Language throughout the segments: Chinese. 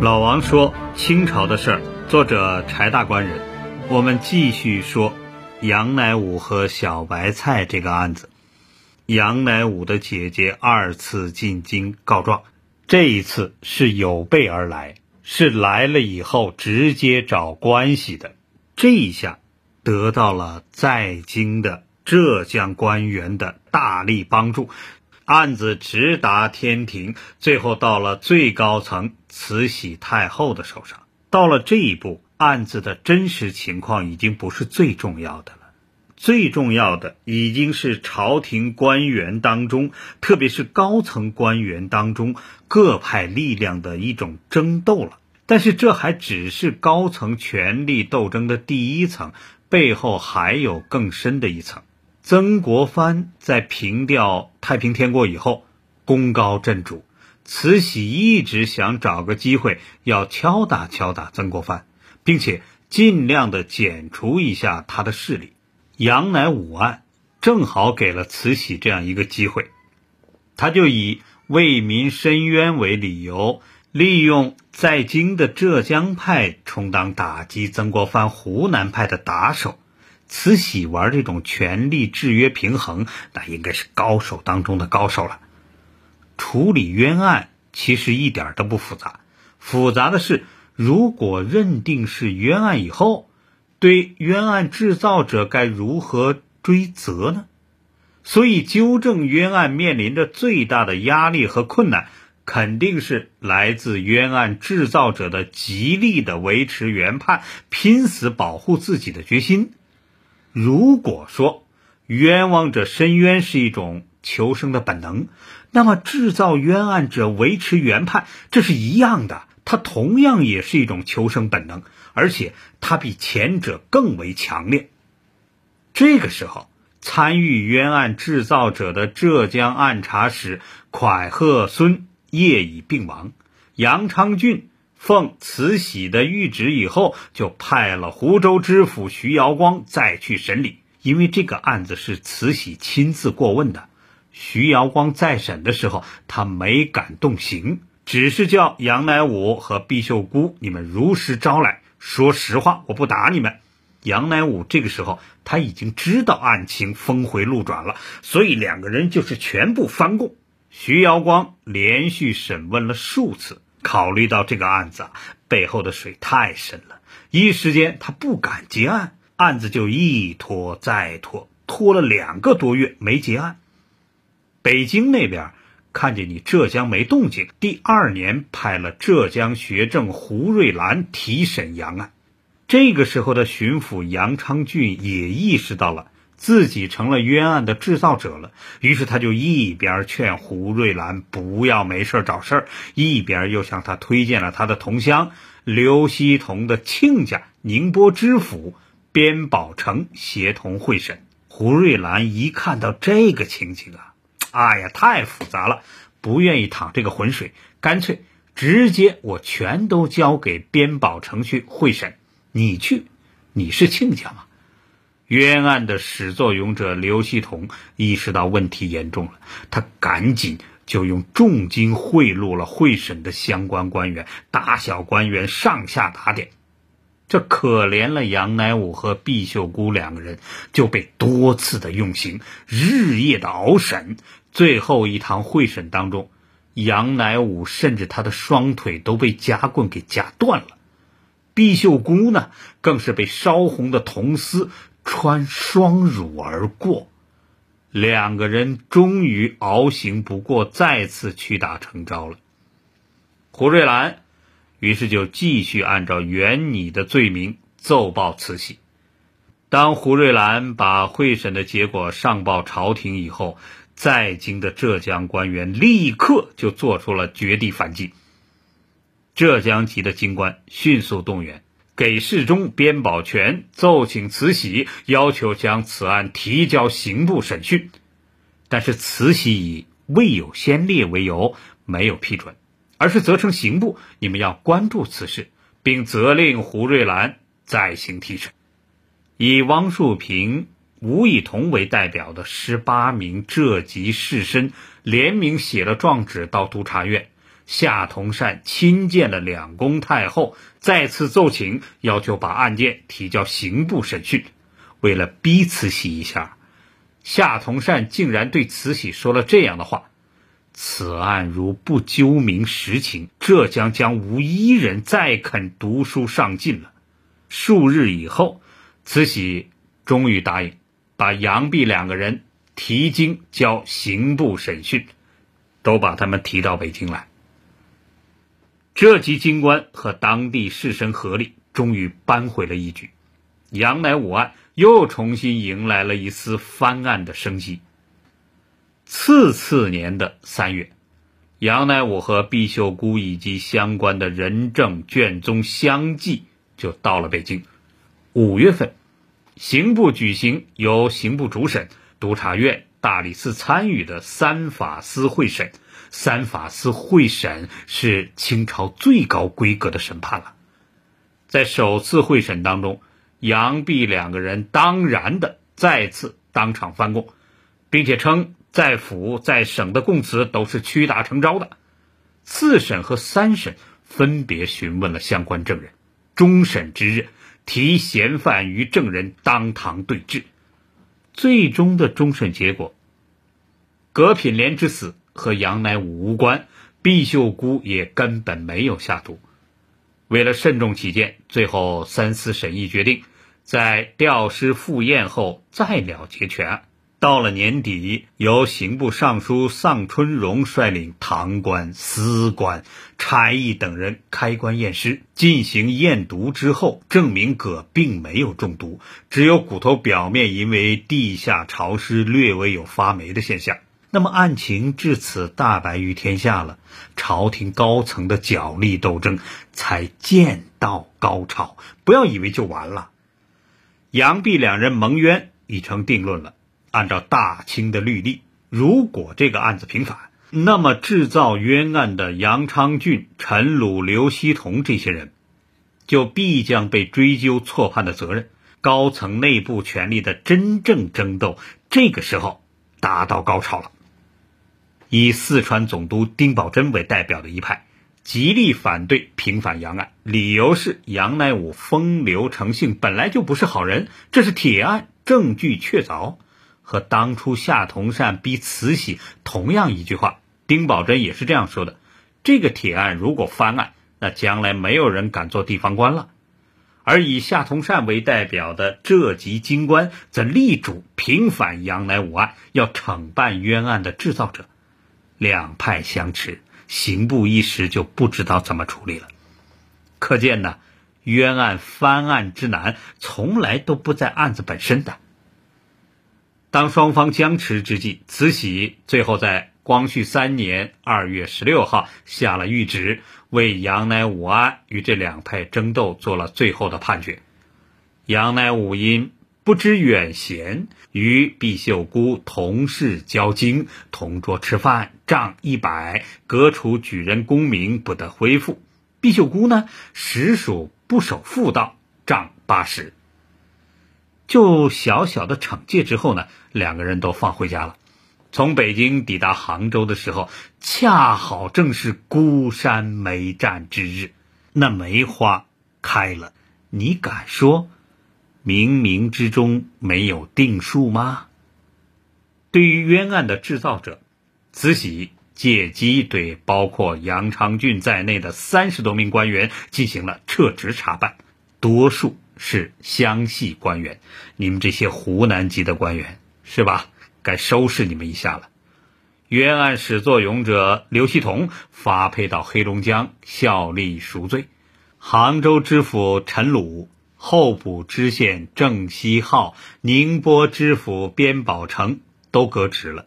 老王说：“清朝的事儿。”作者柴大官人。我们继续说杨乃武和小白菜这个案子。杨乃武的姐姐二次进京告状，这一次是有备而来，是来了以后直接找关系的。这一下得到了在京的浙江官员的大力帮助。案子直达天庭，最后到了最高层慈禧太后的手上。到了这一步，案子的真实情况已经不是最重要的了。最重要的已经是朝廷官员当中，特别是高层官员当中各派力量的一种争斗了。但是这还只是高层权力斗争的第一层，背后还有更深的一层。曾国藩在平掉太平天国以后，功高震主，慈禧一直想找个机会要敲打敲打曾国藩，并且尽量的减除一下他的势力。杨乃武案正好给了慈禧这样一个机会，他就以为民申冤为理由，利用在京的浙江派充当打击曾国藩湖南派的打手。慈禧玩这种权力制约平衡，那应该是高手当中的高手了。处理冤案其实一点都不复杂，复杂的是，如果认定是冤案以后，对冤案制造者该如何追责呢？所以，纠正冤案面临着最大的压力和困难，肯定是来自冤案制造者的极力的维持原判、拼死保护自己的决心。如果说冤枉者申冤是一种求生的本能，那么制造冤案者维持原判，这是一样的，它同样也是一种求生本能，而且它比前者更为强烈。这个时候，参与冤案制造者的浙江按察使蒯鹤孙业已病亡，杨昌俊。奉慈禧的谕旨以后，就派了湖州知府徐瑶光再去审理。因为这个案子是慈禧亲自过问的，徐瑶光在审的时候，他没敢动刑，只是叫杨乃武和毕秀姑，你们如实招来，说实话，我不打你们。杨乃武这个时候他已经知道案情峰回路转了，所以两个人就是全部翻供。徐瑶光连续审问了数次。考虑到这个案子背后的水太深了，一时间他不敢结案，案子就一拖再拖，拖了两个多月没结案。北京那边看见你浙江没动静，第二年派了浙江学政胡瑞兰提审杨案。这个时候的巡抚杨昌俊也意识到了。自己成了冤案的制造者了，于是他就一边劝胡瑞兰不要没事找事儿，一边又向他推荐了他的同乡刘希同的亲家宁波知府边宝成协同会审。胡瑞兰一看到这个情景啊，哎呀，太复杂了，不愿意淌这个浑水，干脆直接我全都交给边宝成去会审，你去，你是亲家吗？冤案的始作俑者刘希同意识到问题严重了，他赶紧就用重金贿赂了会审的相关官员，大小官员上下打点，这可怜了杨乃武和毕秀姑两个人，就被多次的用刑，日夜的熬审。最后一堂会审当中，杨乃武甚至他的双腿都被夹棍给夹断了，毕秀姑呢，更是被烧红的铜丝。穿双乳而过，两个人终于熬行不过，再次屈打成招了。胡瑞兰于是就继续按照原拟的罪名奏报慈禧。当胡瑞兰把会审的结果上报朝廷以后，在京的浙江官员立刻就做出了绝地反击。浙江籍的京官迅速动员。给事中边宝全奏请慈禧，要求将此案提交刑部审讯，但是慈禧以未有先例为由没有批准，而是责成刑部你们要关注此事，并责令胡瑞兰再行提审。以汪树平、吴以同为代表的十八名浙籍士绅联名写了状纸到督察院，夏同善亲见了两宫太后，再次奏请要求把案件提交刑部审讯。为了逼慈禧一下，夏同善竟然对慈禧说了这样的话：“此案如不究明实情，浙江将无一人再肯读书上进了。”数日以后，慈禧终于答应。把杨弼两个人提京交刑部审讯，都把他们提到北京来。浙籍京官和当地士绅合力，终于扳回了一局，杨乃武案又重新迎来了一丝翻案的生机。次次年的三月，杨乃武和毕秀姑以及相关的人证卷宗相继就到了北京。五月份。刑部举行由刑部主审、督察院、大理寺参与的三法司会审。三法司会审是清朝最高规格的审判了。在首次会审当中，杨弼两个人当然的再次当场翻供，并且称在府在省的供词都是屈打成招的。次审和三审分别询问了相关证人。终审之日。提嫌犯与证人当堂对质，最终的终审结果，葛品莲之死和杨乃武无关，毕秀姑也根本没有下毒。为了慎重起见，最后三司审议决定，在吊尸赴宴后再了结全案。到了年底，由刑部尚书丧春荣率领堂官、司官、差役等人开棺验尸，进行验毒之后，证明葛并没有中毒，只有骨头表面因为地下潮湿，略微有发霉的现象。那么案情至此大白于天下了，朝廷高层的角力斗争才见到高潮。不要以为就完了，杨毕两人蒙冤已成定论了。按照大清的律例，如果这个案子平反，那么制造冤案的杨昌俊、陈鲁、刘希同这些人，就必将被追究错判的责任。高层内部权力的真正争斗，这个时候达到高潮了。以四川总督丁宝桢为代表的一派，极力反对平反杨案，理由是杨乃武风流成性，本来就不是好人，这是铁案，证据确凿。和当初夏同善逼慈禧同样一句话，丁宝桢也是这样说的：这个铁案如果翻案，那将来没有人敢做地方官了。而以夏同善为代表的浙籍京官则力主平反杨乃武案，要惩办冤案的制造者。两派相持，刑部一时就不知道怎么处理了。可见呢，冤案翻案之难，从来都不在案子本身的。当双方僵持之际，慈禧最后在光绪三年二月十六号下了谕旨，为杨乃武案与这两派争斗做了最后的判决。杨乃武因不知远贤，与毕秀姑同事交经，同桌吃饭，账一百，革除举人功名，不得恢复。毕秀姑呢，实属不守妇道，账八十。就小小的惩戒之后呢，两个人都放回家了。从北京抵达杭州的时候，恰好正是孤山梅战之日，那梅花开了。你敢说冥冥之中没有定数吗？对于冤案的制造者，慈禧借机对包括杨昌俊在内的三十多名官员进行了撤职查办，多数。是湘系官员，你们这些湖南籍的官员是吧？该收拾你们一下了。冤案始作俑者刘希同发配到黑龙江效力赎罪，杭州知府陈鲁、候补知县郑希浩、宁波知府边宝成都革职了。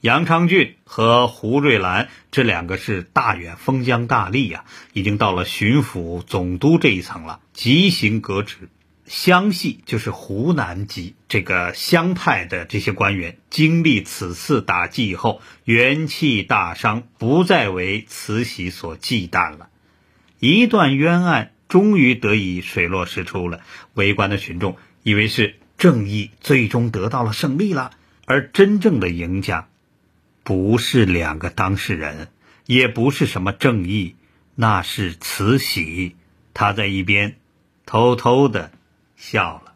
杨昌俊和胡瑞兰这两个是大远封疆大吏呀，已经到了巡抚、总督这一层了，即行革职。湘系就是湖南籍这个湘派的这些官员，经历此次打击以后，元气大伤，不再为慈禧所忌惮了。一段冤案终于得以水落石出了，围观的群众以为是正义最终得到了胜利了。而真正的赢家，不是两个当事人，也不是什么正义，那是慈禧。她在一边偷偷的笑了。